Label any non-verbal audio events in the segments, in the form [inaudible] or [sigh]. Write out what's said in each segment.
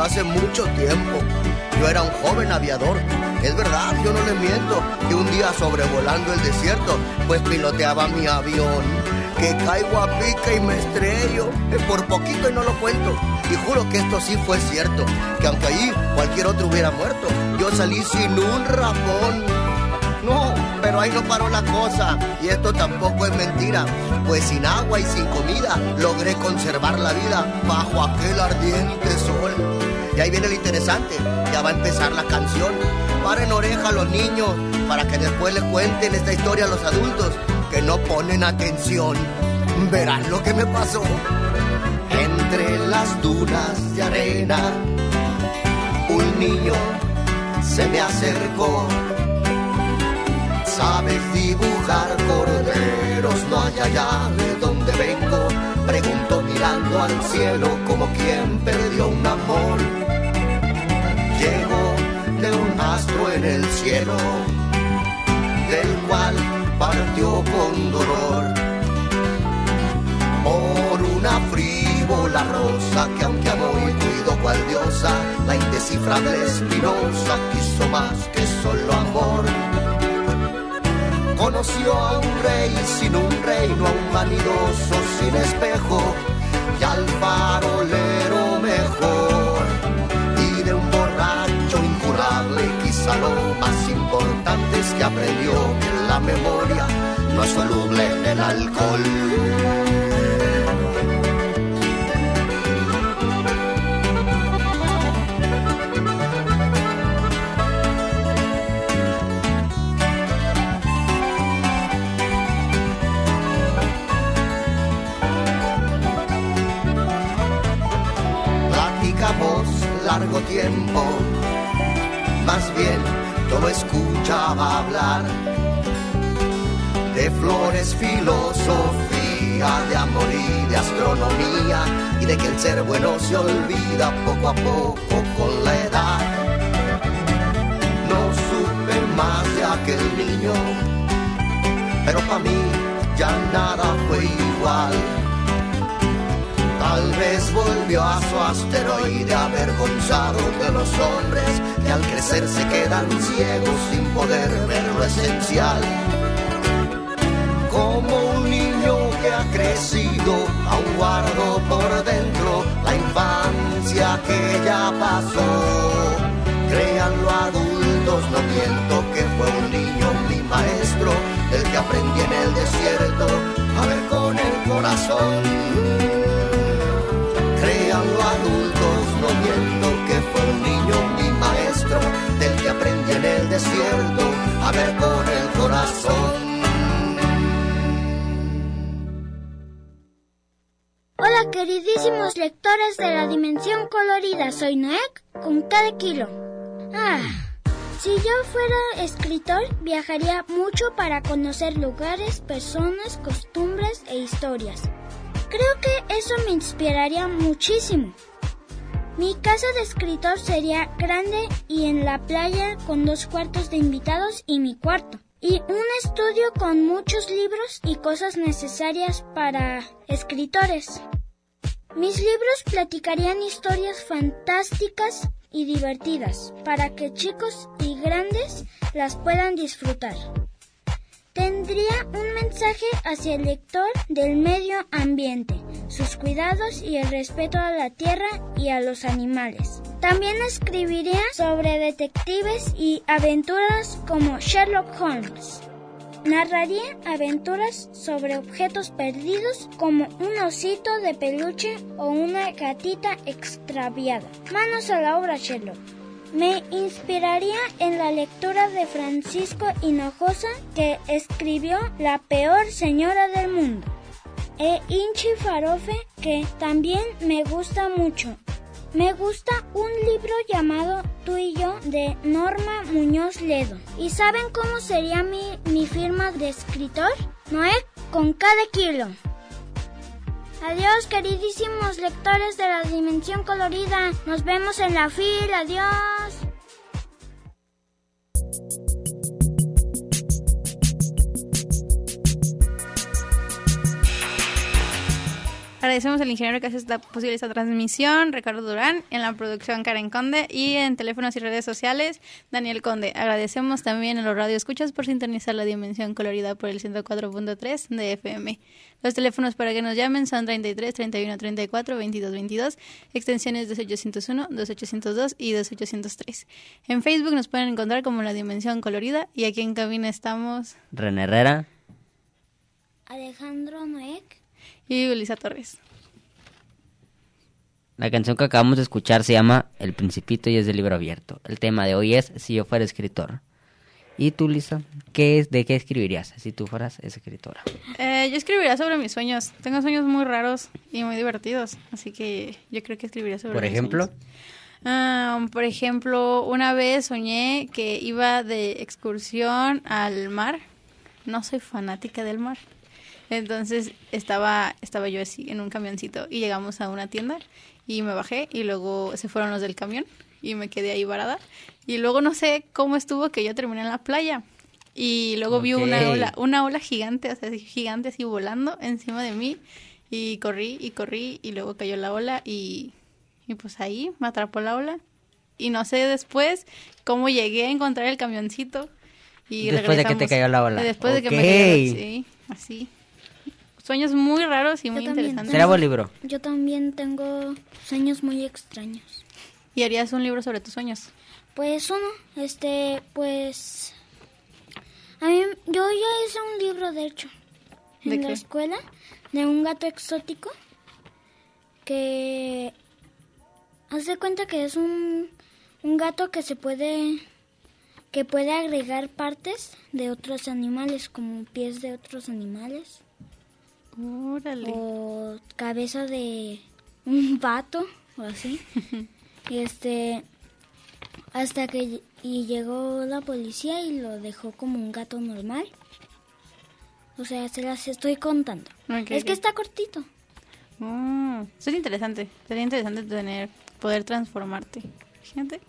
Hace mucho tiempo. Yo era un joven aviador. Es verdad, yo no le miento, que un día sobrevolando el desierto, pues piloteaba mi avión. Que caigo a pica y me estrello. Eh, Por poquito y no lo cuento. Y juro que esto sí fue cierto. Que aunque allí cualquier otro hubiera muerto, yo salí sin un rapón. No, pero ahí no paró la cosa. Y esto tampoco es mentira. Pues sin agua y sin comida logré conservar la vida bajo aquel ardiente sol. Y ahí viene lo interesante. Ya va a empezar la canción. Paren oreja a los niños para que después le cuenten esta historia a los adultos que no ponen atención. Verán lo que me pasó. Entre las dunas de arena, un niño se me acercó sabes dibujar corderos, no hay allá de donde vengo. Pregunto mirando al cielo como quien perdió un amor. Llego de un astro en el cielo, del cual partió con dolor. Por una frívola rosa que aunque amó y cuidó cual diosa, la indescifrable espinosa quiso más que solo amor conoció a un rey sin un reino, a un vanidoso sin espejo y al farolero mejor. Quizá lo más importante es que aprendió que la memoria no es soluble en el alcohol. largo tiempo, bien yo escuchaba hablar de flores, filosofía, de amor y de astronomía, y de que el ser bueno se olvida poco a poco con la edad. No supe más de aquel niño, pero para mí ya nada fue igual. Tal vez volvió a su asteroide avergonzado de los hombres que al crecer se quedan ciegos sin poder ver lo esencial. Como un niño que ha crecido, aún guardo por dentro la infancia que ya pasó. Créanlo adultos, no miento que fue un niño mi maestro, el que aprendí en el desierto a ver con el corazón que fue un niño mi maestro, del que aprendí en el desierto a ver con el corazón. Hola queridísimos lectores de la Dimensión Colorida, soy Noek con cada kilo. Ah, si yo fuera escritor, viajaría mucho para conocer lugares, personas, costumbres e historias. Creo que eso me inspiraría muchísimo. Mi casa de escritor sería grande y en la playa con dos cuartos de invitados y mi cuarto. Y un estudio con muchos libros y cosas necesarias para escritores. Mis libros platicarían historias fantásticas y divertidas para que chicos y grandes las puedan disfrutar. Tendría un mensaje hacia el lector del medio ambiente, sus cuidados y el respeto a la tierra y a los animales. También escribiría sobre detectives y aventuras como Sherlock Holmes. Narraría aventuras sobre objetos perdidos como un osito de peluche o una gatita extraviada. Manos a la obra, Sherlock. Me inspiraría en la lectura de Francisco Hinojosa que escribió La peor señora del mundo. E Inchi Farofe que también me gusta mucho. Me gusta un libro llamado Tú y yo de Norma Muñoz Ledo. ¿Y saben cómo sería mi, mi firma de escritor? Noé con cada kilo. Adiós, queridísimos lectores de la Dimensión Colorida. Nos vemos en la fila. Adiós. Agradecemos al ingeniero que hace esta, posible esta transmisión, Ricardo Durán, en la producción Karen Conde y en teléfonos y redes sociales, Daniel Conde. Agradecemos también a los radioescuchas por sintonizar la dimensión colorida por el 104.3 de FM. Los teléfonos para que nos llamen son 33 31 34 22 22, extensiones 2801, 2802 y 2803. En Facebook nos pueden encontrar como la dimensión colorida y aquí en cabina estamos René Herrera. Alejandro Noek. Y Ulisa Torres. La canción que acabamos de escuchar se llama El Principito y es del libro abierto. El tema de hoy es Si yo fuera escritor. ¿Y tú, Lisa? ¿Qué es, ¿De qué escribirías si tú fueras escritora? Eh, yo escribiría sobre mis sueños. Tengo sueños muy raros y muy divertidos, así que yo creo que escribiría sobre Por mis ejemplo, sueños. Ah, por ejemplo, una vez soñé que iba de excursión al mar. No soy fanática del mar. Entonces estaba, estaba yo así en un camioncito y llegamos a una tienda y me bajé y luego se fueron los del camión y me quedé ahí varada. Y luego no sé cómo estuvo que yo terminé en la playa. Y luego vi una ola, una ola gigante, o sea, gigante así volando encima de mí. Y corrí y corrí y luego cayó la ola y, y pues ahí me atrapó la ola. Y no sé después cómo llegué a encontrar el camioncito. Y Después de que te cayó la ola. Después de que me cayó, sí, así. Sueños muy raros y muy interesantes. será buen libro. Yo también tengo sueños muy extraños. Y harías un libro sobre tus sueños. Pues uno, este, pues... A mí, yo ya hice un libro, de hecho, ¿De en la qué? escuela, de un gato exótico, que... Haz de cuenta que es un, un gato que se puede... que puede agregar partes de otros animales, como pies de otros animales, Órale. o cabeza de un pato, o así. [laughs] y este... Hasta que y llegó la policía y lo dejó como un gato normal. O sea, se las estoy contando. Es que está cortito. Mm, sería interesante. Sería interesante tener, poder transformarte. Fíjate.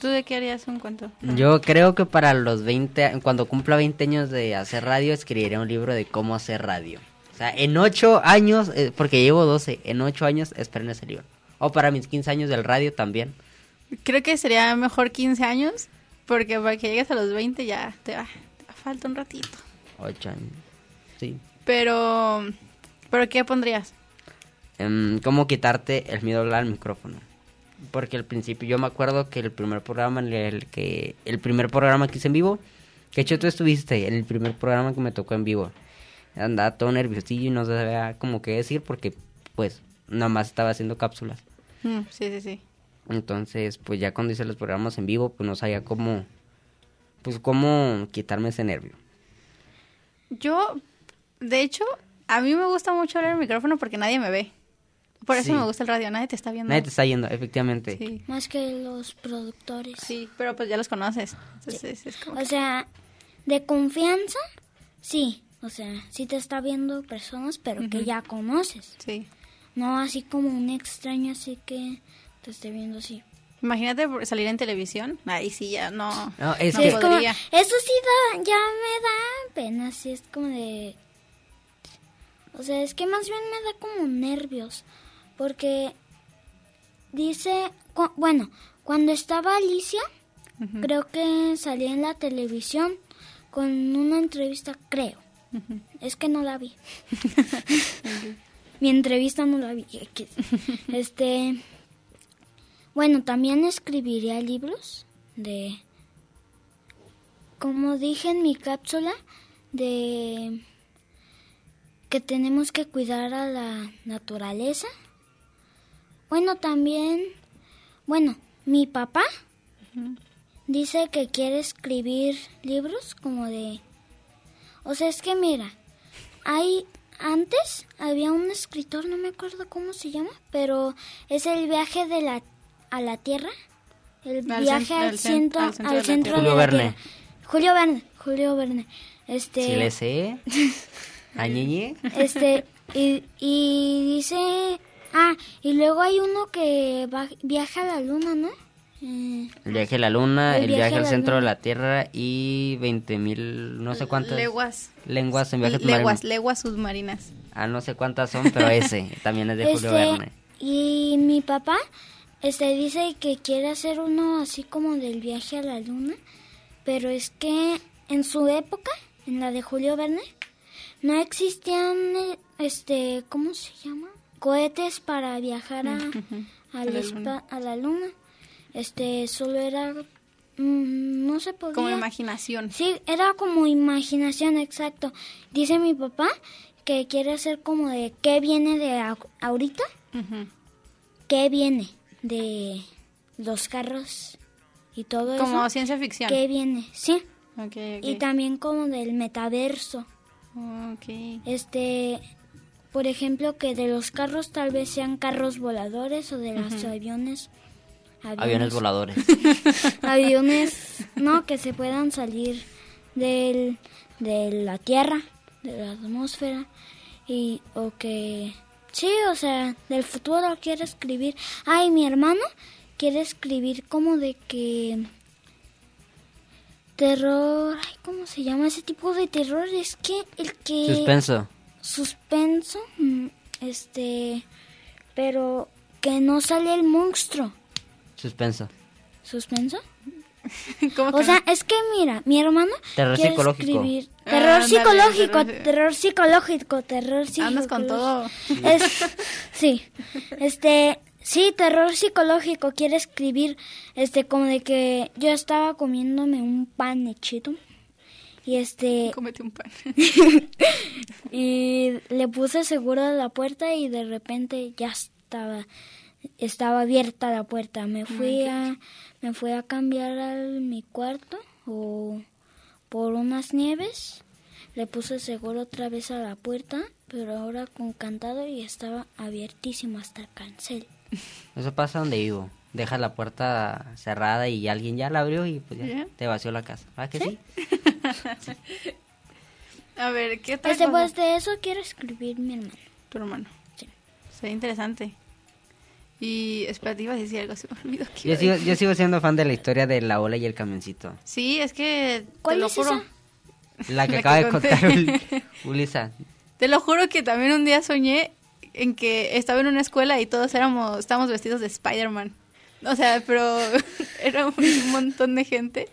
¿Tú de qué harías un cuento? Yo creo que para los 20, cuando cumpla 20 años de hacer radio, escribiré un libro de cómo hacer radio. O sea, en 8 años, eh, porque llevo 12, en 8 años esperen ese libro. O para mis 15 años del radio también. Creo que sería mejor 15 años, porque para que llegues a los 20 ya te va, te va falta un ratito. 8 años. Sí. Pero, ¿pero qué pondrías? Em, ¿Cómo quitarte el miedo a hablar al micrófono? Porque al principio yo me acuerdo que el primer programa en el que el primer programa que hice en vivo, que hecho tú estuviste en el primer programa que me tocó en vivo. Andaba todo nerviosillo y no sabía como qué decir porque pues nada más estaba haciendo cápsulas. Mm, sí, sí, sí. Entonces, pues ya cuando hice los programas en vivo, pues no sabía cómo pues cómo quitarme ese nervio. Yo, de hecho, a mí me gusta mucho hablar el micrófono porque nadie me ve. Por eso Sí. me gusta el radio, nadie te está viendo. Nadie te está yendo, efectivamente. Sí, Más que los productores. sí, pero pues ya los conoces. Entonces es como... O sea, de confianza, sí. O sea, sí te está viendo personas, pero que ya conoces. Sí. No así como un extraño, así que te esté viendo así. Imagínate salir en televisión. Ahí sí ya no, No, es no que- Es como- podría. eso sí da, ya me da pena, sí es como de... O sea, es que más bien me da como nervios, porque dice, cu- bueno, cuando estaba Alicia, creo que salía en la televisión con una entrevista, creo. Es que no la vi. Mi entrevista no la vi. Este, bueno, también escribiría libros de, como dije en mi cápsula, de que tenemos que cuidar a la naturaleza. Bueno, también, bueno, mi papá dice que quiere escribir libros como de... O sea, es que mira, hay... Antes había un escritor, no me acuerdo cómo se llama, pero es el viaje de la a la Tierra, el Al viaje al, al cen- centro, al centro al de la centro Tierra. de Julio la Verne. Tierra. Julio Verne, Julio Verne. Este, Si le sé. [laughs] ¿A Ñeñe? este, y, y dice, ah, y luego hay uno que va- viaja a la luna, ¿no? Eh, El viaje a la luna, El el, viaje al centro luna. de la Tierra y 20.000, no sé cuántas Leguas. lenguas en viaje Leguas, submarino. leguas submarinas. Ah, no sé cuántas son, pero ese [laughs] también es de Julio este, Verne. y mi papá, este, dice que quiere hacer uno así como del viaje a la luna, pero es que en su época, en la de Julio Verne, no existían, este, ¿cómo se llama? Cohetes para viajar a, [laughs] al la espa- luna. a la luna. Este, solo era, mm, no se podía. Como imaginación. Sí, era como imaginación, exacto. Dice mi papá que quiere hacer como de qué viene de ahorita, Ujú. qué viene de los carros y todo Como eso. ciencia ficción. ¿Qué viene? Sí. Ok, ok. Y también como del metaverso. Ok. Este, por ejemplo, que de los carros tal vez sean carros voladores o de los aviones. Aviones voladores. [laughs] aviones, no, que se puedan salir del, de la Tierra, de la atmósfera, y, o que, sí, o sea, del futuro quiere escribir. Ay, mi hermano quiere escribir como de que terror, ay, ¿cómo se llama ese tipo de terror? Es que el que Suspenso. suspenso, mm, este, pero que no sale el monstruo. Suspenso. ¿Suspenso? [laughs] ¿Cómo O que sea, es que mira, mi hermano Terror quiere psicológico. escribir Ah, terror psicológico, terror- terror psicológico, terror psicológico. Andas con todo. Es, [laughs] sí, este, sí, terror psicológico. Quiere escribir, este, como de que yo estaba comiéndome un pan hechito y este, Cómete un pan. [laughs] y le puse seguro a la puerta y de repente ya estaba estaba abierta la puerta me fui a me fui a cambiar a mi cuarto o por unas nieves le puse seguro otra vez a la puerta pero ahora con cantado y estaba abiertísimo hasta el cancel [laughs] Eso pasa donde vivo. Deja la puerta cerrada y alguien ya la abrió y pues ya te vació la casa. ¿Ah, que sí? [laughs] A ver, ¿qué tal? pues de eso quiero escribir mi hermano Tu hermano. Sí. Sería interesante. Y espera, te iba a decir algo, se me olvidó. que Yo iba a sigo, yo sigo siendo fan de la historia de la ola y el camioncito. Sí, es que ¿Cuál te lo es juro. esa? La que La acaba que de contar Ul- [laughs] Ulisa. Te lo juro que también un día soñé en que estaba en una escuela y todos éramos, estábamos vestidos de Spider-Man. O sea, pero [laughs] era un montón de gente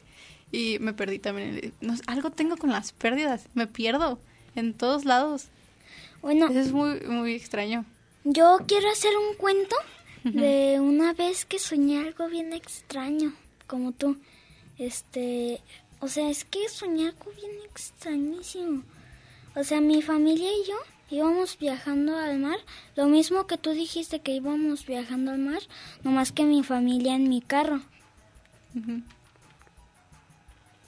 y me perdí también. No algo tengo con las pérdidas, me pierdo en todos lados. bueno Eso es muy, muy extraño. Yo quiero hacer un cuento de una vez que soñé algo bien extraño, como tú. Este, o sea, es que soñé algo bien extrañísimo. O sea, mi familia y yo íbamos viajando al mar, lo mismo que tú dijiste que íbamos viajando al mar, nomás que mi familia en mi carro.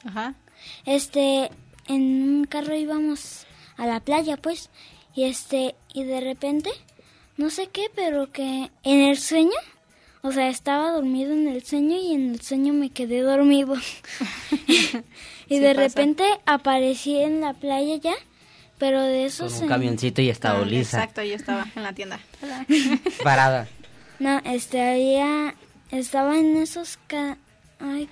Ajá. Este, en un carro íbamos a la playa, pues, y este, y de repente, no sé qué, pero que en el sueño, o sea, estaba dormido en el sueño y en el sueño me quedé dormido. [laughs] y Sí de pasa. repente aparecí en la playa ya, pero de esos... Con un en- camioncito y estaba Ah, Ulisa. Exacto, yo estaba en la tienda. [laughs] Parada. No, este, había, estaba en esos ca- ay,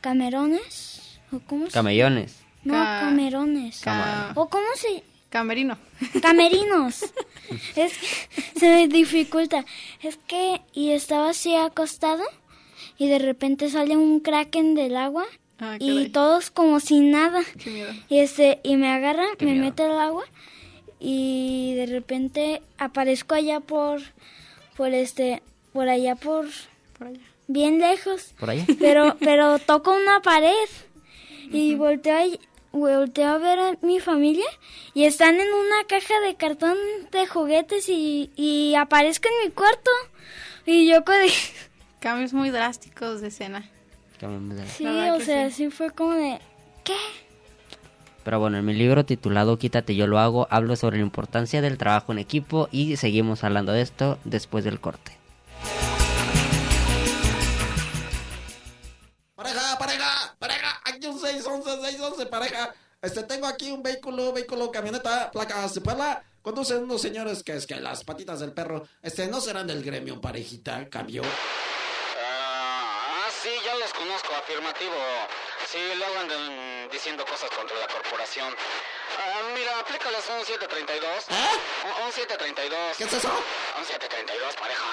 camerones, o cómo se Camellones. No, Ca- camerones. Ca- ¿O cómo se...? Camerino. Camerinos. es que se me dificulta. Es que, y estaba así acostado y de repente sale un kraken del agua Ah, y caray. todos como sin nada. Qué miedo. Y este, y me agarra, Qué me miedo. mete al agua y de repente aparezco allá por, por este, por allá por, Por allá. bien lejos. ¿Por allá? Pero, pero toco una pared y volteo, a, volteo a ver a mi familia y están en una caja de cartón de juguetes y, y aparezco en mi cuarto. Y yo co- [laughs] Cambios muy drásticos de escena. Sí, ¿Verdad o que sea, sí? sí fue como de... ¿Qué? Pero bueno, en mi libro titulado Quítate, yo lo hago, hablo sobre la importancia del trabajo en equipo y seguimos hablando de esto después del corte. Pareja, pareja, aquí un 611, 611, pareja. Este, tengo aquí un vehículo, vehículo, camioneta, placa Puebla. Conducen unos señores que es que las patitas del perro, este, no serán del gremio, parejita, cambio. Ah, sí, ya los conozco, afirmativo. Sí, luego andan diciendo cosas contra la corporación. Ah, mira, aplícales un 732. ¿Eh? Un, un 732. ¿Qué es eso? Un 732, pareja.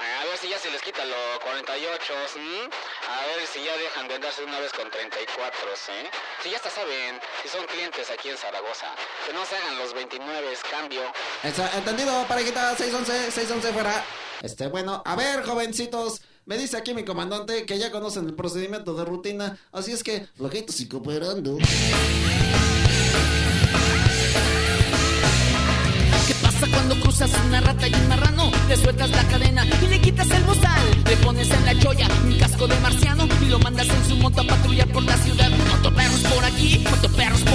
A ver si ya se les quita los 48, ¿m? A ver si ya dejan de andarse una vez con 34, ¿eh? Si ya hasta saben, si son clientes aquí en Zaragoza, que no se hagan los 29, cambio. Eso, entendido, parejita, 611, 611 fuera. Este, bueno, a ver, jovencitos. Me dice aquí mi comandante que ya conocen el procedimiento de rutina, así es que, flojitos y cooperando. Cuando cruzas una rata y un marrano? Le sueltas la cadena y le quitas el bozal. Le pones en la cholla un casco de marciano y lo mandas en su moto a patrullar por la ciudad. Motoperros por aquí, motoperros por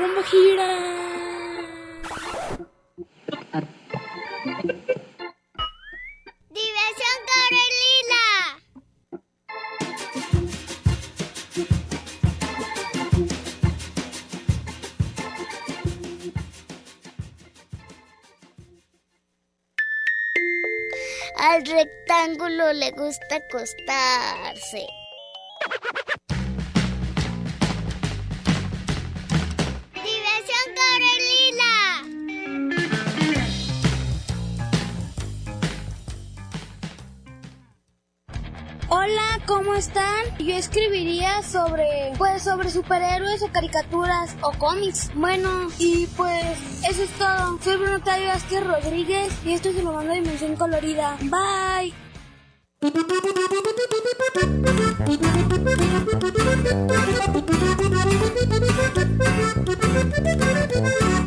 rumbo gira. ¡Diversión Corelila! Al rectángulo le gusta acostarse. Están? Yo escribiría sobre, pues, sobre superhéroes o caricaturas o cómics. Bueno, y pues, eso es todo. Soy Bruno Tayo Vázquez Rodríguez y esto se lo mando a Dimensión Colorida. Bye. [laughs]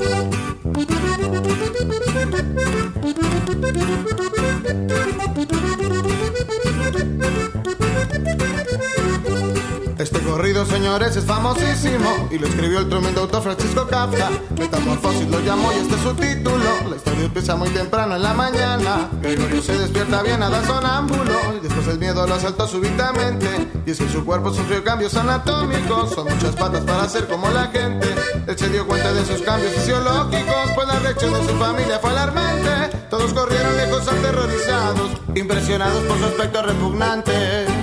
Señores, es famosísimo y lo escribió el tremendo autor Francisco Kafka. Metamorfosis lo llamó y este es su título. La historia empieza muy temprano en la mañana. Gregorio se despierta bien a la sonámbulo y después el miedo lo asaltó súbitamente. Y es que su cuerpo sufrió cambios anatómicos, son muchas patas para ser como la gente. Él se dio cuenta de sus cambios fisiológicos, pues la reacción de su familia fue alarmante. Todos corrieron lejos aterrorizados, impresionados por su aspecto repugnante.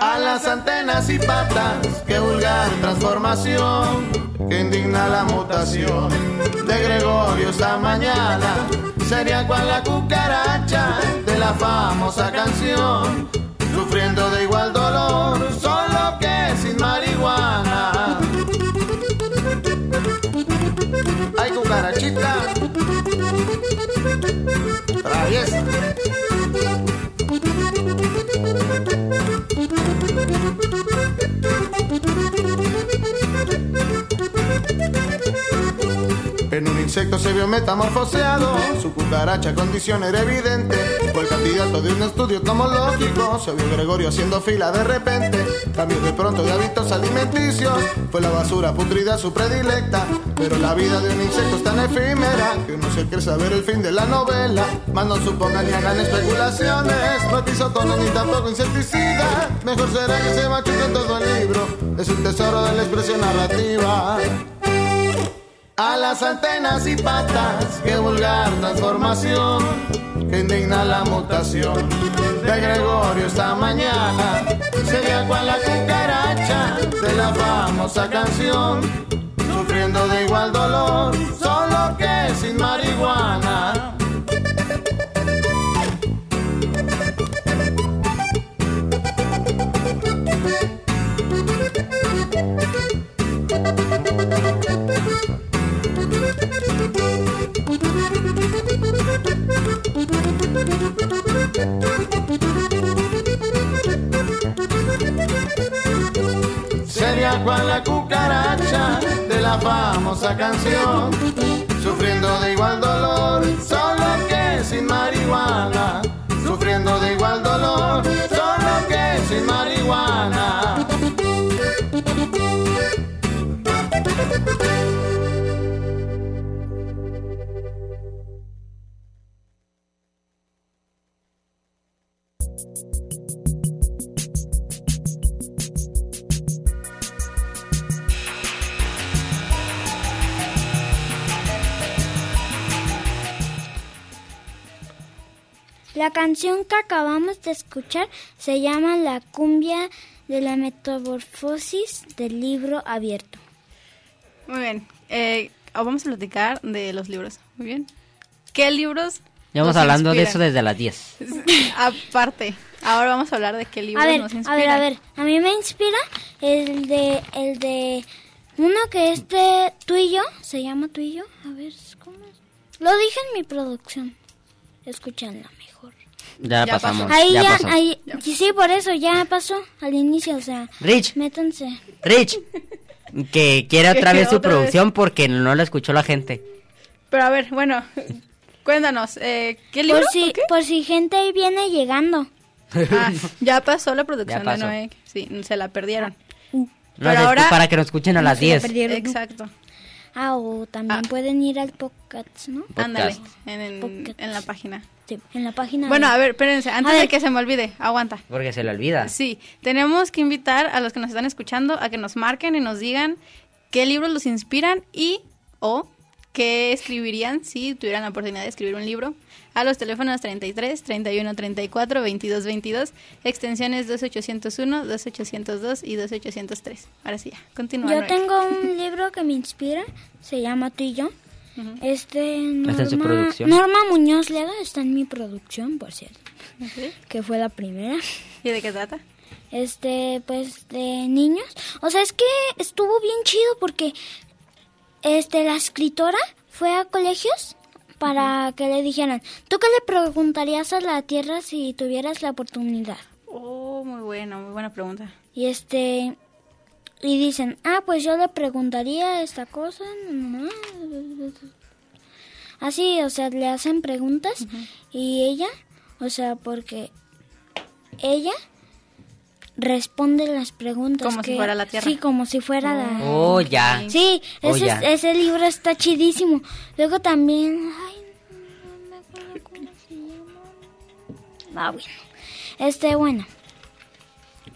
A las antenas y patas, qué vulgar transformación, que indigna la mutación de Gregorio esta mañana. Sería cual la cucaracha de la famosa canción, sufriendo de igual dolor, solo que sin marihuana. Ay, cucarachita, traviesa. Insecto se vio metamorfoseado, su cucaracha condición era evidente. Fue el candidato de un estudio tomológico, se vio Gregorio haciendo fila de repente. Cambió de pronto de hábitos alimenticios, fue la basura putrida su predilecta. Pero la vida de un insecto es tan efímera que uno se quiere saber el fin de la novela. Más no supongan ni hagan especulaciones, no isotono ni tampoco insecticida. Mejor será que se machuque todo el libro, es un tesoro de la expresión narrativa. A las antenas y patas, qué vulgar transformación, que indigna la mutación de Gregorio esta mañana. Sería cual la cucaracha de la famosa canción, sufriendo de igual dolor, solo que sin marihuana. La famosa canción, sufriendo de igual dolor, canción que acabamos de escuchar se llama La cumbia de la metamorfosis del libro abierto. Muy bien. Eh, vamos a platicar de los libros. Muy bien. ¿Qué libros? Llevamos hablando de eso desde las 10. [laughs] Aparte, ahora vamos a hablar de qué libros A ver, nos a inspiran. ver, a ver. A mí me inspira el de, el de uno que es de tú y yo. Se llama tú y yo. A ver, ¿cómo es? Lo dije en mi producción. Escúchanla mejor. Ya, Ya pasamos. pasó. Ahí ya ya, pasó. ahí, sí, por eso ya pasó al inicio, o sea, Rich, métanse. Rich, que quiere [laughs] otra vez su otra vez. producción porque no la escuchó la gente. Pero a ver, bueno, [laughs] cuéntanos, eh, ¿qué libro? Por si, por si gente viene llegando. [laughs] Ah, ya pasó la producción de. Noé. Sí, se la perdieron. No, Pero es ahora- para que nos escuchen a las se la 10. perdieron. Exacto. Ah, o también Ah. pueden ir al podcast, ¿no? Ándale, en, en- la página. Sí, en la página. Bueno, de- a ver, espérense, antes A de ver. que se me olvide, aguanta. Porque se le olvida. Sí, tenemos que invitar a los que nos están escuchando a que nos marquen y nos digan qué libros los inspiran y o qué escribirían si tuvieran la oportunidad de escribir un libro a los teléfonos 33 31 34 22 22 extensiones 2801 2802 y 2803 ahora sí ya continúa Yo tengo un libro que me inspira, se llama Tú y yo. Este ¿Está en su Norma, producción? Norma Muñoz Lega está en mi producción, por cierto, que fue la primera. ¿y de qué trata? Este, pues de niños. O sea, es que estuvo bien chido porque este la escritora fue a colegios para que le dijeran, ¿tú qué le preguntarías a la Tierra si tuvieras la oportunidad? Oh, muy buena, muy buena pregunta. Y este y dicen, "Ah, pues yo le preguntaría esta cosa." Así, o sea, le hacen preguntas y ella, o sea, porque ella responde las preguntas. Como si fuera la Tierra. Sí, como si fuera la... Oh, ya. Sí, Oh, ese, ya. ese libro está chidísimo. Luego también... Ay, no me acuerdo cómo se llama. Ah, bueno. Este, bueno.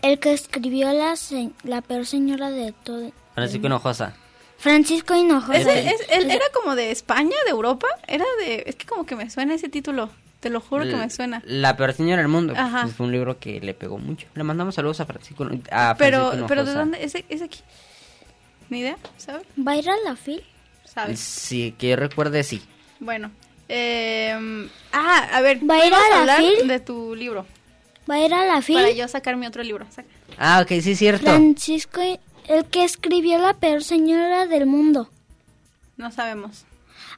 El que escribió la, se- la peor señora de todo... Francisco Hinojosa. Francisco Hinojosa. Es- él era como de España, de Europa. Era de. Es que como que me suena ese título. Te lo juro que me suena. La peor señora del mundo. Ajá. Pues, fue un libro que le pegó mucho. Le mandamos saludos a Francisco, a Pero, Francisco pero ¿de dónde? ¿Es, es aquí? ¿Ni idea? ¿Sabes? ¿Va a ir a la fil? ¿Sabes? Sí, que yo recuerde, sí. Bueno. eh, ah, a ver. ¿Va a ir a la hablar fil? de tu libro. ¿Va a ir a la fil? Para yo sacar mi otro libro. Saca. Ah, ok, sí, es cierto. Francisco, el que escribió la peor señora del mundo. No sabemos.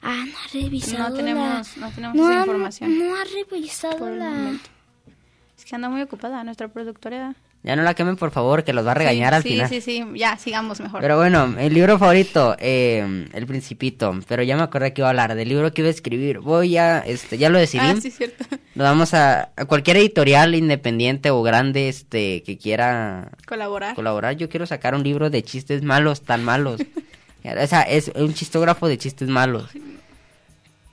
Ah, no ha revisado No tenemos, la... no tenemos no esa ha- información. No ha revisado Por el la... momento. Es que anda muy ocupada nuestra productora. Ya no la quemen, por favor, que los va a regañar sí, al sí, final. Sí, sí, ya, sigamos mejor. Pero bueno, el libro favorito, eh, El Principito. Pero ya me acordé que iba a hablar del libro que iba a escribir. Voy a, este, ya lo decidí. Ah, sí, cierto. Lo vamos a, a cualquier editorial independiente o grande, este, que quiera Colaborar. colaborar. Yo quiero sacar un libro de chistes malos, tan malos. [laughs] o sea, es un chistógrafo de chistes malos.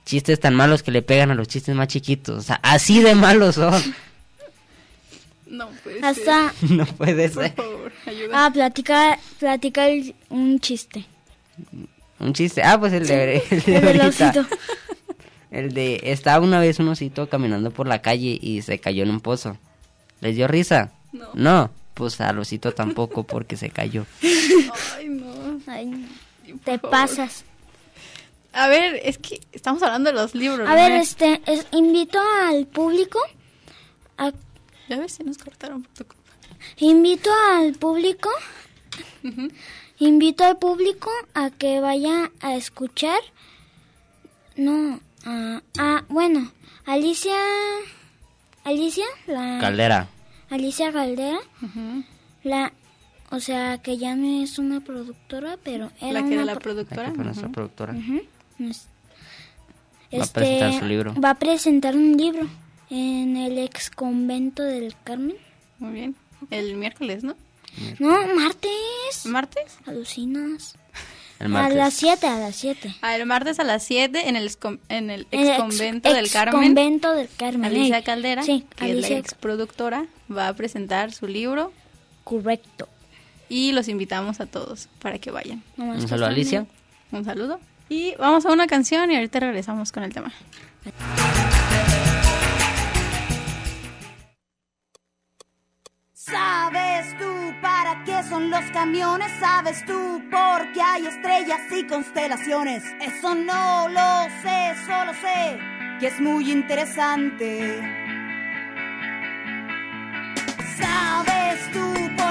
Chistes tan malos que le pegan a los chistes más chiquitos. O sea, así de malos son. [laughs] No puede Hasta... [laughs] no puede ser. ser. Por favor, ayuda. Ah, platica, platica el- un chiste. Un chiste. Ah, pues el de, el de El del ahorita. osito. [laughs] El de, estaba una vez un osito caminando por la calle y se cayó en un pozo. ¿Les dio risa? No. pues al osito tampoco porque se cayó. Ay, no. Ay, te pasas. A ver, es que estamos hablando de los libros. A ver, este, es- invito al público a Ya ves, se nos cortaron por tu culpa. Invito al público, invito al público a que vaya a escuchar. No, ah, bueno, Alicia, Alicia, la Caldera. Alicia Caldera, la, o sea que ya no es una productora, pero era La que una era la pro- productora. Aquí fue nuestra productora. Va a presentar su libro. Va a presentar un libro en el ex convento del Carmen. Muy bien. El miércoles, ¿no? No, martes. ¿Martes? Alucinas. [laughs] El A martes. las 7, a las 7. Ah, el martes a las 7 en el, en el En el ex ex- convento del ex Carmen. convento del Carmen. Alicia Ey. Caldera, Sí, que es la ex productora, va a presentar su libro. Correcto. Y los invitamos a todos para que vayan. Un saludo a Alicia. Un saludo. Y vamos a una canción y ahorita regresamos con el tema. ¿Sabes tú para qué son los camiones? ¿Sabes tú por qué hay estrellas y constelaciones? Eso no lo sé, solo sé que es muy interesante. ¿Sabes tú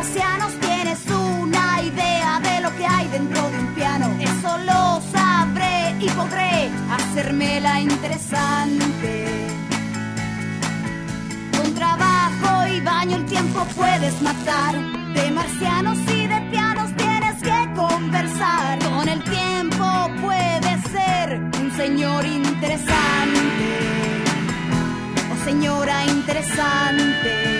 Marcianos? ¿Tienes una idea de lo que hay dentro de un piano? Eso lo sabré y podré hacérmela interesante. Con trabajo y baño el tiempo puedes matar. De marcianos y de pianos tienes que conversar. Con el tiempo puedes ser un señor interesante. O señora interesante.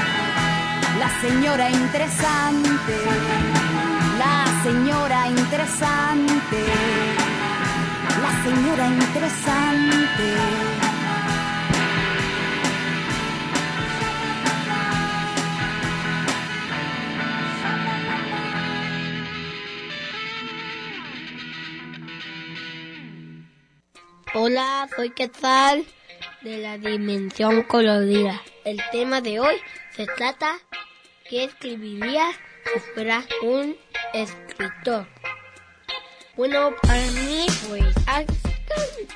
La señora interesante. La señora interesante. La señora interesante. Hola, soy Quetzal de la Dimensión Colorida. El tema de hoy se trata ¿qué escribirías si fueras un escritor? Bueno, para mí, pues,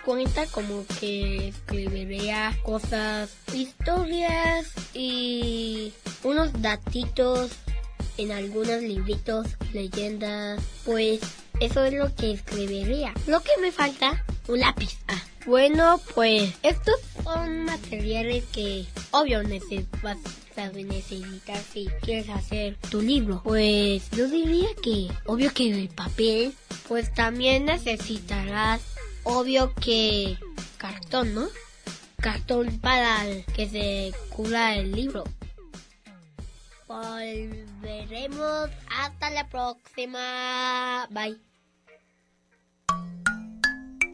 cuenta como que escribiría cosas, historias y unos datitos en algunos libritos, leyendas, pues eso es lo que escribiría. Lo que me falta, un lápiz. Ah, bueno, pues estos son materiales que obvio necesitas necesitar si quieres hacer tu libro. Pues yo diría que obvio que el papel, pues también necesitarás obvio que cartón, ¿no? Cartón para que se cubra el libro. Volveremos hasta la próxima. Bye.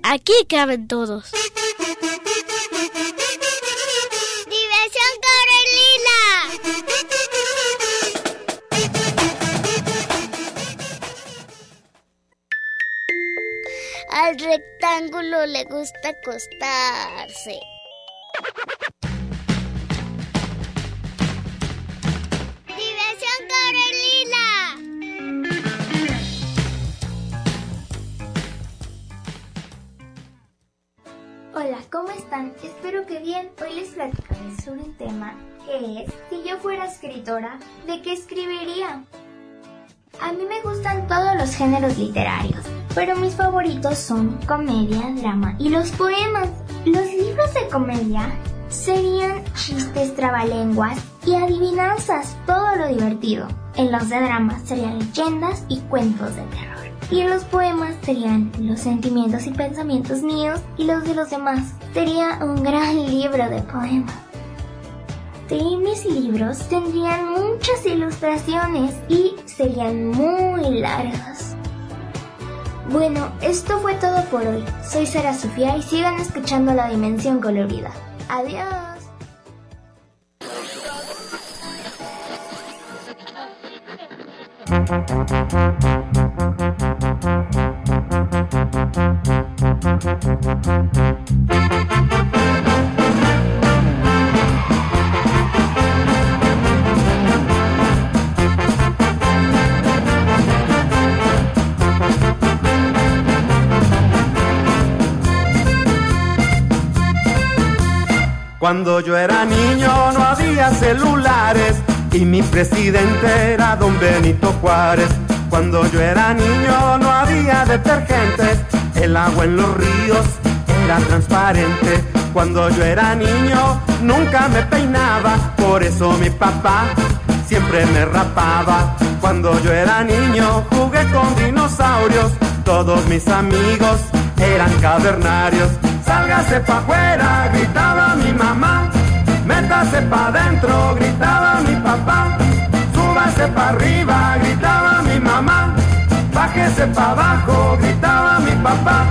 Aquí caben todos. [laughs] Diversión Al rectángulo le gusta acostarse. Hola, ¿cómo están? Espero que bien. Hoy les platicaré sobre un tema que es, si yo fuera escritora, ¿de qué escribiría? A mí me gustan todos los géneros literarios, pero mis favoritos son comedia, drama y los poemas. Los libros de comedia serían chistes trabalenguas y adivinanzas, todo lo divertido. En los de drama serían leyendas y cuentos de terror. Y los poemas serían los sentimientos y pensamientos míos y los de los demás. Sería un gran libro de poemas. Sí, mis libros tendrían muchas ilustraciones y serían muy largos. Bueno, esto fue todo por hoy. Soy Sara Sofía y sigan escuchando La Dimensión Colorida. Adiós. [laughs] Cuando yo era niño no había celulares y mi presidente era don Benito Juárez. Cuando yo era niño no había detergentes, el agua en los ríos era transparente. Cuando yo era niño nunca me peinaba, por eso mi papá siempre me rapaba. Cuando yo era niño jugué con dinosaurios, todos mis amigos eran cavernarios. Sálgase pa' afuera, gritaba mi mamá. Métase pa' adentro, gritaba mi papá. Súbase pa' arriba, gritaba mi mamá. Bájese pa' abajo, gritaba mi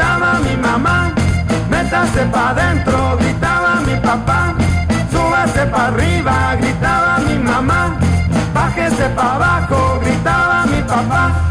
gritaba mi mamá. Métase pa' adentro, gritaba mi papá. Súbase pa' arriba, gritaba mi mamá. Bájese pa' abajo, gritaba mi papá.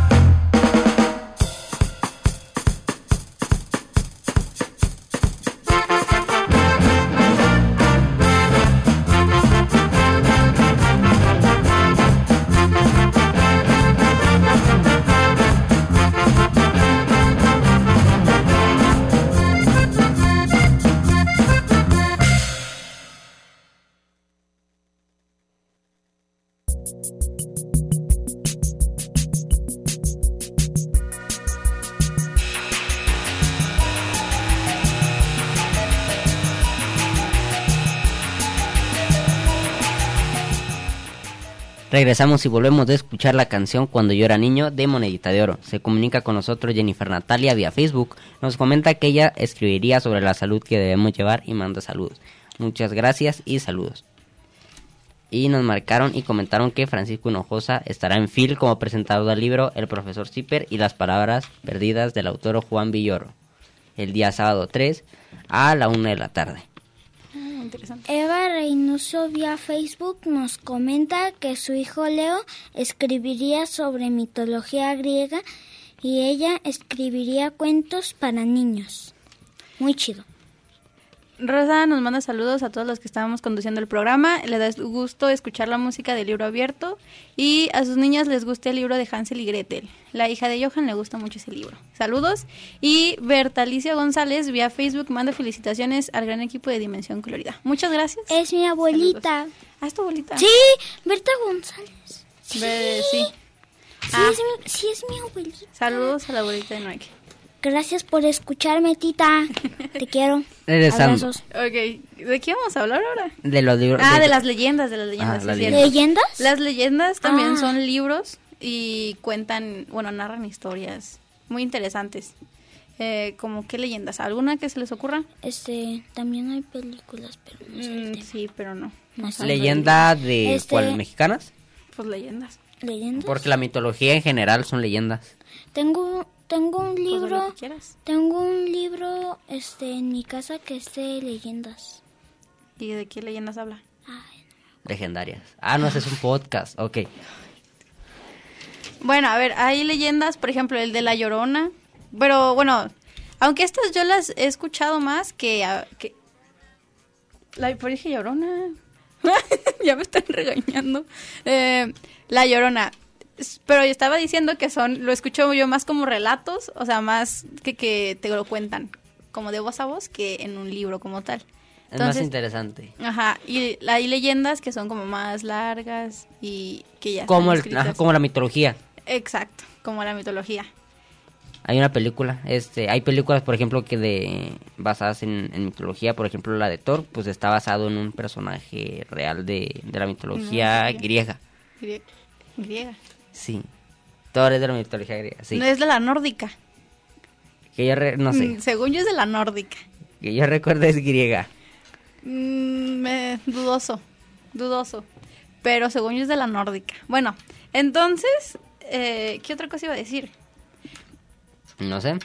Regresamos y volvemos de escuchar la canción Cuando yo era niño de Monedita de Oro. Se comunica con nosotros Jennifer Natalia vía Facebook. Nos comenta que ella escribiría sobre la salud que debemos llevar y manda saludos. Muchas gracias y saludos. Y nos marcaron y comentaron que Francisco Hinojosa estará en FIL como presentador del libro El profesor Zipper y las palabras perdidas del autor Juan Villoro. El día sábado 3 a la 1 de la tarde. Eva Reynoso vía Facebook nos comenta que su hijo Leo escribiría sobre mitología griega y ella escribiría cuentos para niños. Muy chido. Rosa nos manda saludos a todos los que estábamos conduciendo el programa. Le da gusto escuchar la música del libro abierto. Y a sus niñas les gusta el libro de Hansel y Gretel. La hija de Johan le gusta mucho ese libro. Saludos. Y Bertalicia González vía Facebook manda felicitaciones al gran equipo de Dimensión Colorida. Muchas gracias. Es mi abuelita. Ah, es tu abuelita. Sí, Berta González. Sí. Be- sí. Sí, Ah. es mi, sí, es mi abuelita. Saludos a la abuelita de Noé. Gracias por escucharme, tita. Te quiero. [laughs] Regresamos. Abrazos. Ok, ¿de qué vamos a hablar ahora? De los libros. Ah, de las leyendas, de las leyendas. Ah, las leyendas. Las leyendas también Ah. son libros y cuentan, bueno, narran historias muy interesantes. Eh, como qué leyendas, ¿alguna que se les ocurra? Este, también hay películas, pero no sé Mm, sí, pero no. no ¿Leyenda de Este- cuál? ¿Mexicanas? Pues leyendas. ¿Leyendas? Porque la mitología en general son leyendas. Tengo, tengo un Pues libro, que quieras. tengo un libro, este, en mi casa que es de leyendas. ¿Y de qué leyendas habla? Legendarias. Ah, no, ese es un [laughs] podcast. Ok. Bueno, a ver, hay leyendas, por ejemplo, el de La Llorona. Pero bueno, aunque estas yo las he escuchado más que... a- que... La por dije Llorona. [laughs] ya me están regañando. Eh, la Llorona. Pero yo estaba diciendo que son, lo escucho yo más como relatos, o sea, más que que te lo cuentan, como de voz a voz, que en un libro como tal. Es más interesante. Ajá, y hay leyendas que son como más largas y que ya Como, están el, ajá, como la mitología. Exacto, como la mitología. Hay una película, este, hay películas, por ejemplo, que de basadas en, en mitología, por ejemplo, la de Thor, pues está basado en un personaje real de, de la mitología No, griega. Grie- Griega. Sí. Thor es de la mitología griega, sí. No es de la nórdica. Que yo, re- no sé, Mm, Según yo es de la nórdica. que yo recuerdo es griega. Mm, dudoso, dudoso. Pero según yo es de la nórdica. Bueno, entonces, eh, ¿qué otra cosa iba a decir? No sé.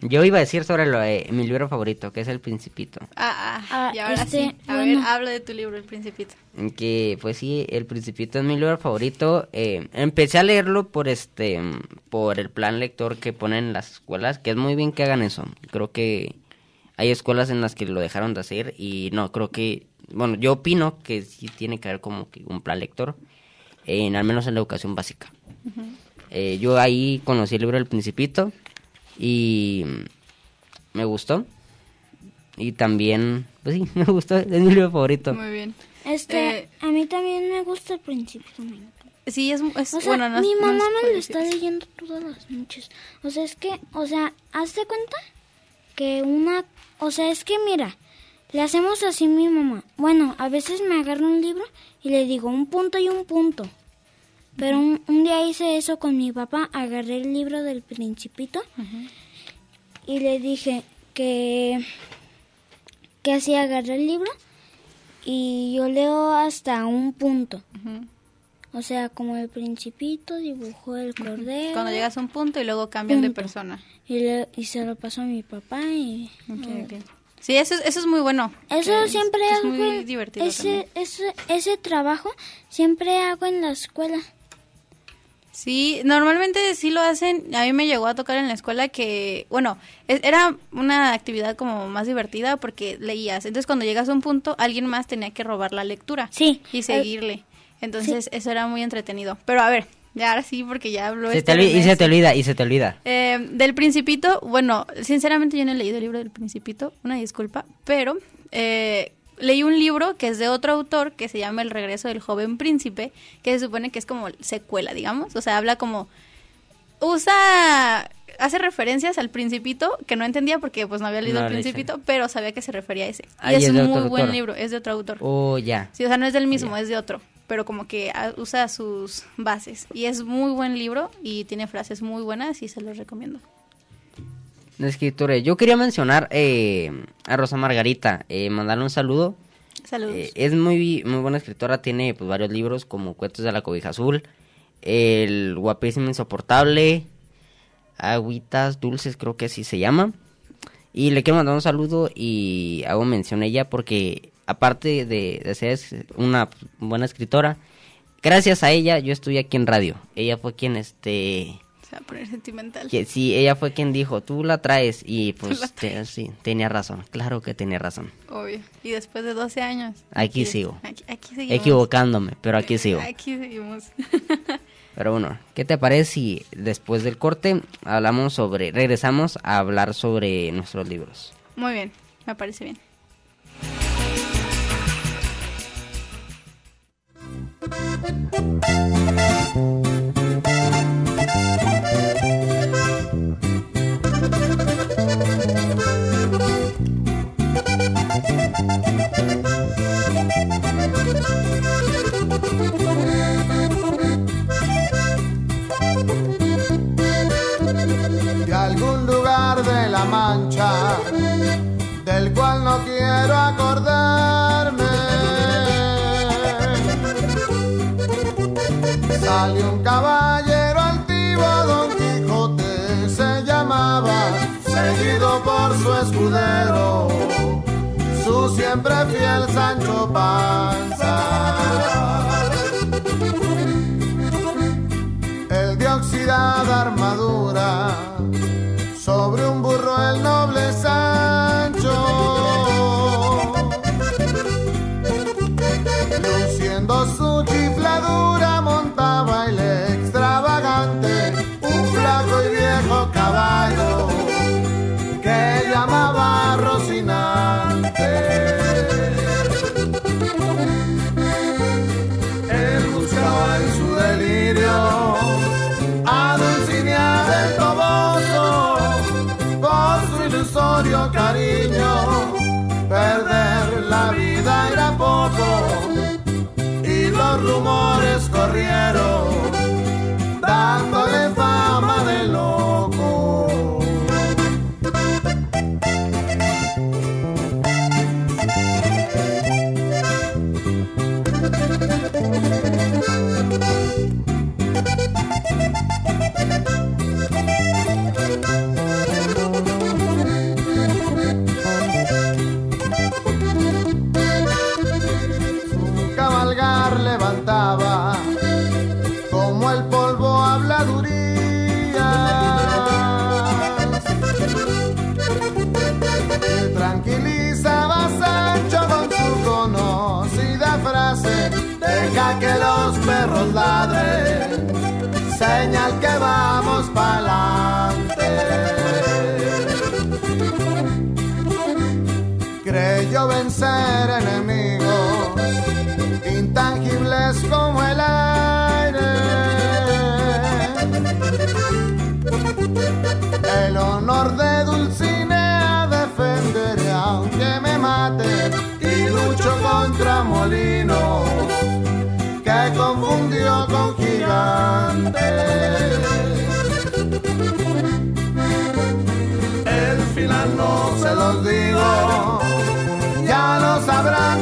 Yo iba a decir sobre lo de mi libro favorito, que es El Principito. Ah, ah, Ah, y ahora este, sí. A bueno. ver, habla de tu libro, El Principito. que pues sí el principito es mi libro favorito eh, empecé a leerlo por este por el plan lector que ponen en las escuelas que es muy bien que hagan eso creo que hay escuelas en las que lo dejaron de hacer y no creo que bueno yo opino que sí tiene que haber como que un plan lector en al menos en la educación básica Eh, yo ahí conocí el libro del principito y me gustó y también pues sí [laughs] me gustó es mi libro favorito Muy bien. Este, Eh, a mí también me gusta el principio. Sí, es, es O sea, bueno, no- mi no mamá me lo está leyendo todas las noches. O sea, es que, o sea, hazte cuenta que una, o sea, es que mira, le hacemos así a mi mamá. Bueno, a veces me agarro un libro y le digo un punto y un punto. Pero un, un día hice eso con mi papá, agarré el libro del principito y le dije que, que así agarré el libro y yo leo hasta un punto. O sea, como el principito dibujó el cordero. Cuando llegas a un punto y luego cambian de persona. Y, le- y se lo pasó a mi papá y... Sí, eso, es- eso es muy bueno. Eso siempre es hago. muy en- divertido ese, ese, ese trabajo siempre hago en la escuela. Sí, normalmente sí lo hacen. A mí me llegó a tocar en la escuela que, bueno, es- era una actividad como más divertida porque leías. Entonces, cuando llegas a un punto, alguien más tenía que robar la lectura. Sí. Y seguirle. Entonces, eso era muy entretenido. Pero a ver, ya ahora sí, porque ya habló Se este te y se te olvida, y se te olvida. Eh, del Principito, bueno, sinceramente yo no he leído el libro del Principito, una disculpa, pero eh, leí un libro que es de otro autor que se llama El regreso del joven príncipe, que se supone que es como secuela, digamos, o sea, habla como usa hace referencias al Principito que no entendía porque pues no había leído No el. Principito, pero sabía que se refería a ese. Ah, y es un muy buen libro, es de otro autor. Oh, ya. Sí, o sea, no es del mismo, es de otro, pero como que ah, usa sus bases. Y es muy buen libro y tiene frases muy buenas y se los recomiendo. Escritores. Yo quería mencionar eh, a Rosa Margarita, eh, mandarle un saludo. Saludos. Eh, es muy, muy buena escritora, tiene pues, varios libros como Cuentos de la Cobija Azul, El Guapísimo Insoportable, Agüitas Dulces, creo que así se llama. Y le quiero mandar un saludo y hago mención a ella porque aparte de, de ser una buena escritora, gracias a ella yo estoy aquí en radio. Ella fue quien este... Se va a poner sentimental. Que sí, ella fue quien dijo, tú la traes y pues te- sí, tenía razón, claro que tenía razón. Obvio. Y después de 12 años. Aquí sigo. Aquí, aquí seguimos. Equivocándome, pero aquí sigo. [laughs] Aquí seguimos. [laughs] Pero bueno, ¿qué te parece si después del corte hablamos sobre, regresamos a hablar sobre nuestros libros? Muy bien, me parece bien. de [laughs] and trouble.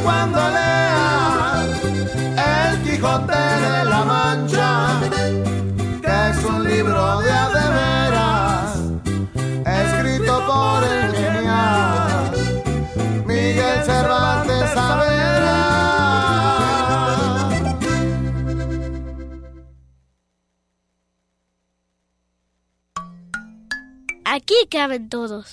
cuando leas El Quijote de la Mancha, que es un libro de adeveras, escrito por el genial Miguel Cervantes Saavedra. Aquí caben todos.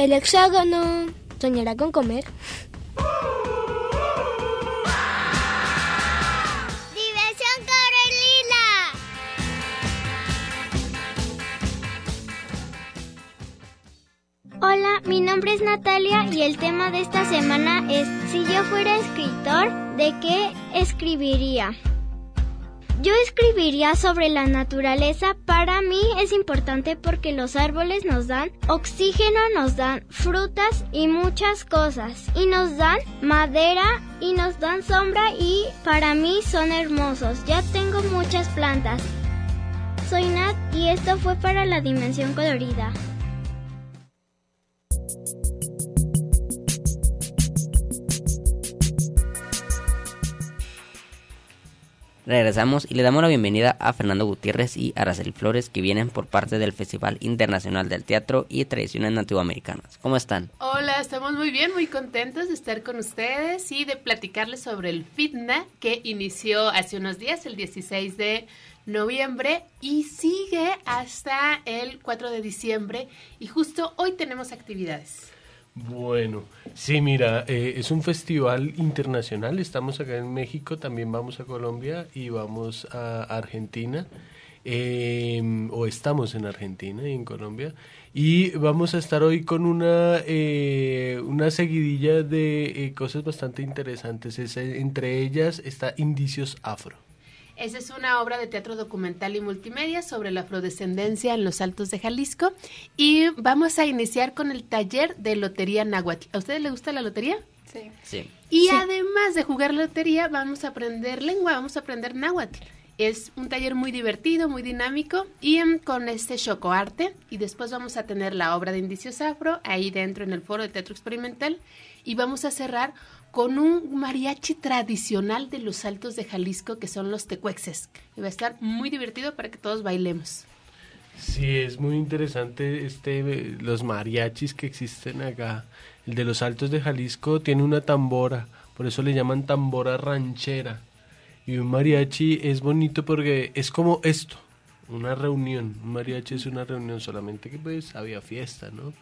El hexágono soñará con comer. Diversión Corelila. Hola, mi nombre es Natalia y el tema de esta semana es si yo fuera escritor, ¿de qué escribiría? Yo escribiría sobre la naturaleza. Para mí es importante porque los árboles nos dan oxígeno, nos dan frutas y muchas cosas. Y nos dan madera y nos dan sombra y para mí son hermosos. Ya tengo muchas plantas. Soy Nat y esto fue para la dimensión colorida. Regresamos y le damos la bienvenida a Fernando Gutiérrez y Araceli Flores que vienen por parte del Festival Internacional del Teatro y Tradiciones Nativoamericanas. ¿Cómo están? Hola, estamos muy bien, muy contentos de estar con ustedes y de platicarles sobre el FITNA que inició hace unos días, el 16 de noviembre y sigue hasta el 4 de diciembre y justo hoy tenemos actividades. Bueno, sí, mira, eh, es un festival internacional. Estamos acá en México, también vamos a Colombia y vamos a Argentina. eh, o estamos en Argentina y en Colombia. Y vamos a estar hoy con una, eh, una seguidilla de eh, cosas bastante interesantes. Es, eh, entre ellas está Indicios Afro. Esa es una obra de teatro documental y multimedia sobre la afrodescendencia en los Altos de Jalisco y vamos a iniciar con el taller de Lotería Náhuatl. ¿A ustedes les gusta la lotería? Sí. Sí. Y además de jugar lotería, vamos a aprender lengua, vamos a aprender náhuatl. Es un taller muy divertido, muy dinámico y em, con este chocoarte. Y después vamos a tener la obra de Indicios Afro ahí dentro en el foro de teatro experimental. Y vamos a cerrar con un mariachi tradicional de los Altos de Jalisco que son los tecuexes. Y va a estar muy divertido para que todos bailemos. Sí, es muy interesante este eh, los mariachis que existen acá. El de los Altos de Jalisco tiene una tambora, por eso le llaman tambora ranchera. Y un mariachi es bonito porque es como esto, una reunión. Un mariachi es una reunión solamente que pues había fiesta, ¿no?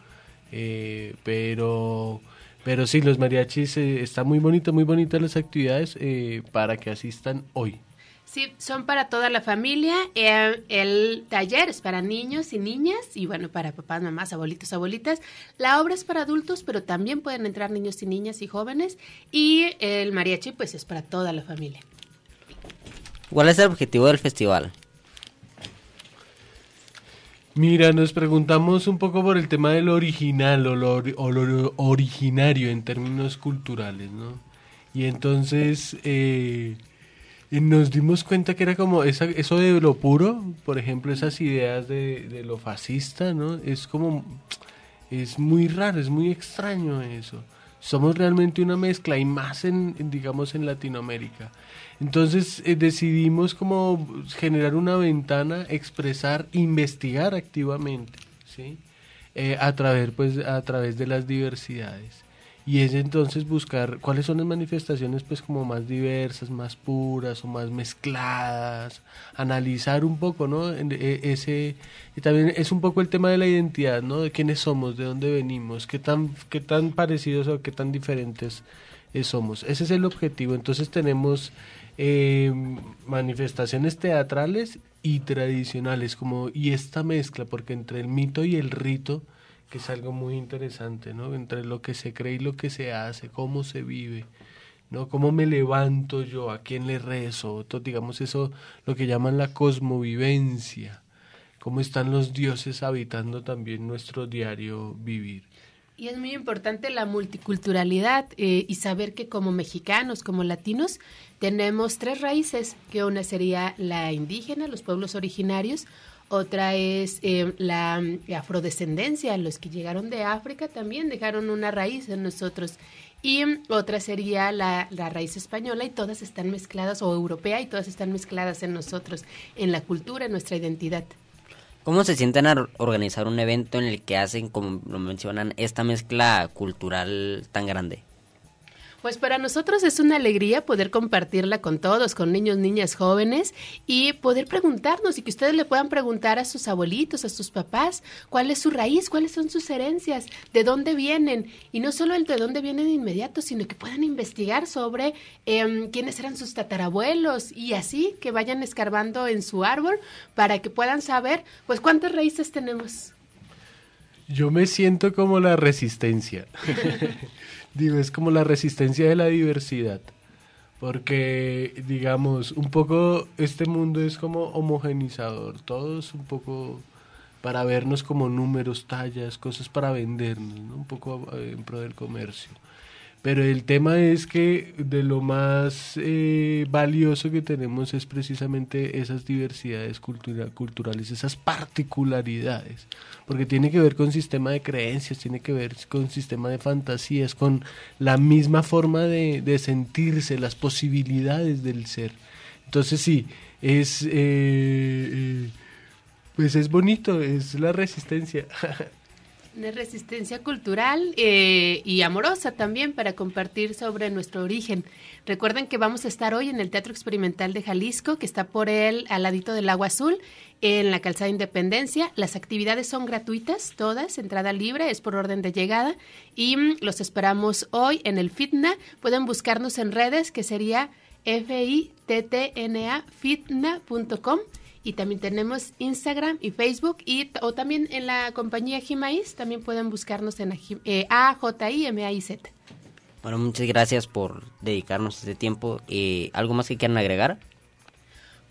Eh, pero pero sí, los mariachis eh, está muy bonito, muy bonitas las actividades eh, para que asistan hoy. Sí, son para toda la familia. Eh, el taller es para niños y niñas y bueno, para papás, mamás, abuelitos, abuelitas. La obra es para adultos, pero también pueden entrar niños y niñas y jóvenes. Y el mariachi pues es para toda la familia. ¿Cuál es el objetivo del festival? Mira, nos preguntamos un poco por el tema de lo original o lo, originario en términos culturales, ¿no? Y entonces eh, nos dimos cuenta que era como esa, eso de lo puro, por ejemplo, esas ideas de, de lo fascista, ¿no? Es como, es muy raro, es muy extraño eso. Somos realmente una mezcla y más en, digamos, en Latinoamérica. Entonces eh, decidimos como generar una ventana, expresar, investigar activamente, ¿sí? Eh, a través, pues, a través de las diversidades. Y es entonces buscar cuáles son las manifestaciones pues como más diversas, más puras o más mezcladas, analizar un poco, ¿no? En- e- Ese y también es un poco el tema de la identidad, ¿no? De quiénes somos, de dónde venimos, qué tan qué tan parecidos o qué tan diferentes eh, somos. Ese es el objetivo. Entonces tenemos eh, manifestaciones teatrales y tradicionales como y esta mezcla porque entre el mito y el rito que es algo muy interesante, ¿no? Entre lo que se cree y lo que se hace, cómo se vive, ¿no? Cómo me levanto yo, a quién le rezo, todo, digamos eso, lo que llaman la cosmovivencia, cómo están los dioses habitando también nuestro diario vivir. Y es muy importante la multiculturalidad eh, y saber que como mexicanos, como latinos, tenemos tres raíces, que una sería la indígena, los pueblos originarios, otra es eh, la mm, afrodescendencia, los que llegaron de África también dejaron una raíz en nosotros. Y otra sería la, la raíz española y todas están mezcladas, o europea y todas están mezcladas en nosotros, en la cultura, en nuestra identidad. ¿Cómo se sienten a or- organizar un evento en el que hacen, como lo mencionan, esta mezcla cultural tan grande? Pues para nosotros es una alegría poder compartirla con todos, con niños, niñas, jóvenes y poder preguntarnos y que ustedes le puedan preguntar a sus abuelitos, a sus papás, cuál es su raíz, cuáles son sus herencias, de dónde vienen y no solo el de dónde vienen de inmediato, sino que puedan investigar sobre em, quiénes eran sus tatarabuelos y así que vayan escarbando en su árbol para que puedan saber pues cuántas raíces tenemos. Yo me siento como la resistencia. [laughs] Digo, es como la resistencia de la diversidad. Porque, digamos, un poco este mundo es como homogenizador. Todos un poco para vernos como números, tallas, cosas para vendernos, ¿no? un poco eh, en pro del comercio. Pero el tema es que de lo más eh, valioso que tenemos es precisamente esas diversidades cultura, culturales, esas particularidades, porque tiene que ver con sistema de creencias, tiene que ver con sistema de fantasías, con la misma forma de, sentirse, las posibilidades del ser. Entonces sí, es... Eh, eh, pues es bonito, es la resistencia. [laughs] Una resistencia cultural eh, y amorosa también para compartir sobre nuestro origen. Recuerden que vamos a estar hoy en el Teatro Experimental de Jalisco, que está por el al del Agua Azul, en la Calzada Independencia. Las actividades son gratuitas, todas, entrada libre, es por orden de llegada. Y mm, los esperamos hoy en el FITNA. Pueden buscarnos en redes, que sería F-I-T-T-N-A, fitna.com y también tenemos Instagram y Facebook y o también en la compañía Jimaíz también pueden buscarnos en eh, A J I M A I Z. Bueno, muchas gracias por dedicarnos este tiempo. Eh, ¿Algo más que quieran agregar?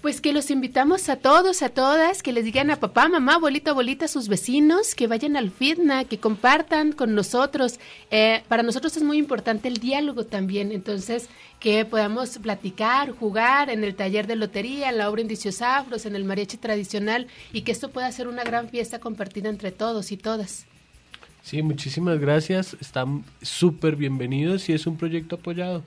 Pues que los invitamos a todos, a todas, que les digan a papá, mamá, abuelito, abuelita, a sus vecinos, que vayan al FITNA, que compartan con nosotros. Eh, para nosotros es muy importante el diálogo también, entonces que podamos platicar, jugar en el taller de lotería, en la obra Indicios Afros, en el mariachi tradicional y que esto pueda ser una gran fiesta compartida entre todos y todas. Sí, muchísimas gracias. Están súper bienvenidos y es un proyecto apoyado.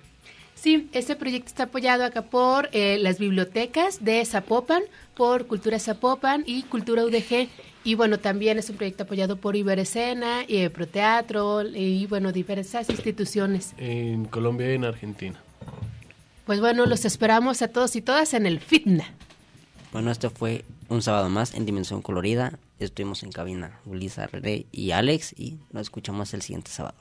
Sí, este proyecto está apoyado acá por eh, las bibliotecas de Zapopan, por Cultura Zapopan y Cultura UDG. Y bueno, también es un proyecto apoyado por Iberescena, y Proteatro y bueno, diversas instituciones. En Colombia y en Argentina. Pues bueno, los esperamos a todos y todas en el FITNA. Bueno, esto fue un sábado más en Dimensión Colorida. Estuvimos en cabina Ulisa, Rey y Alex y nos escuchamos el siguiente sábado.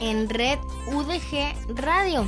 En Red UDG Radio.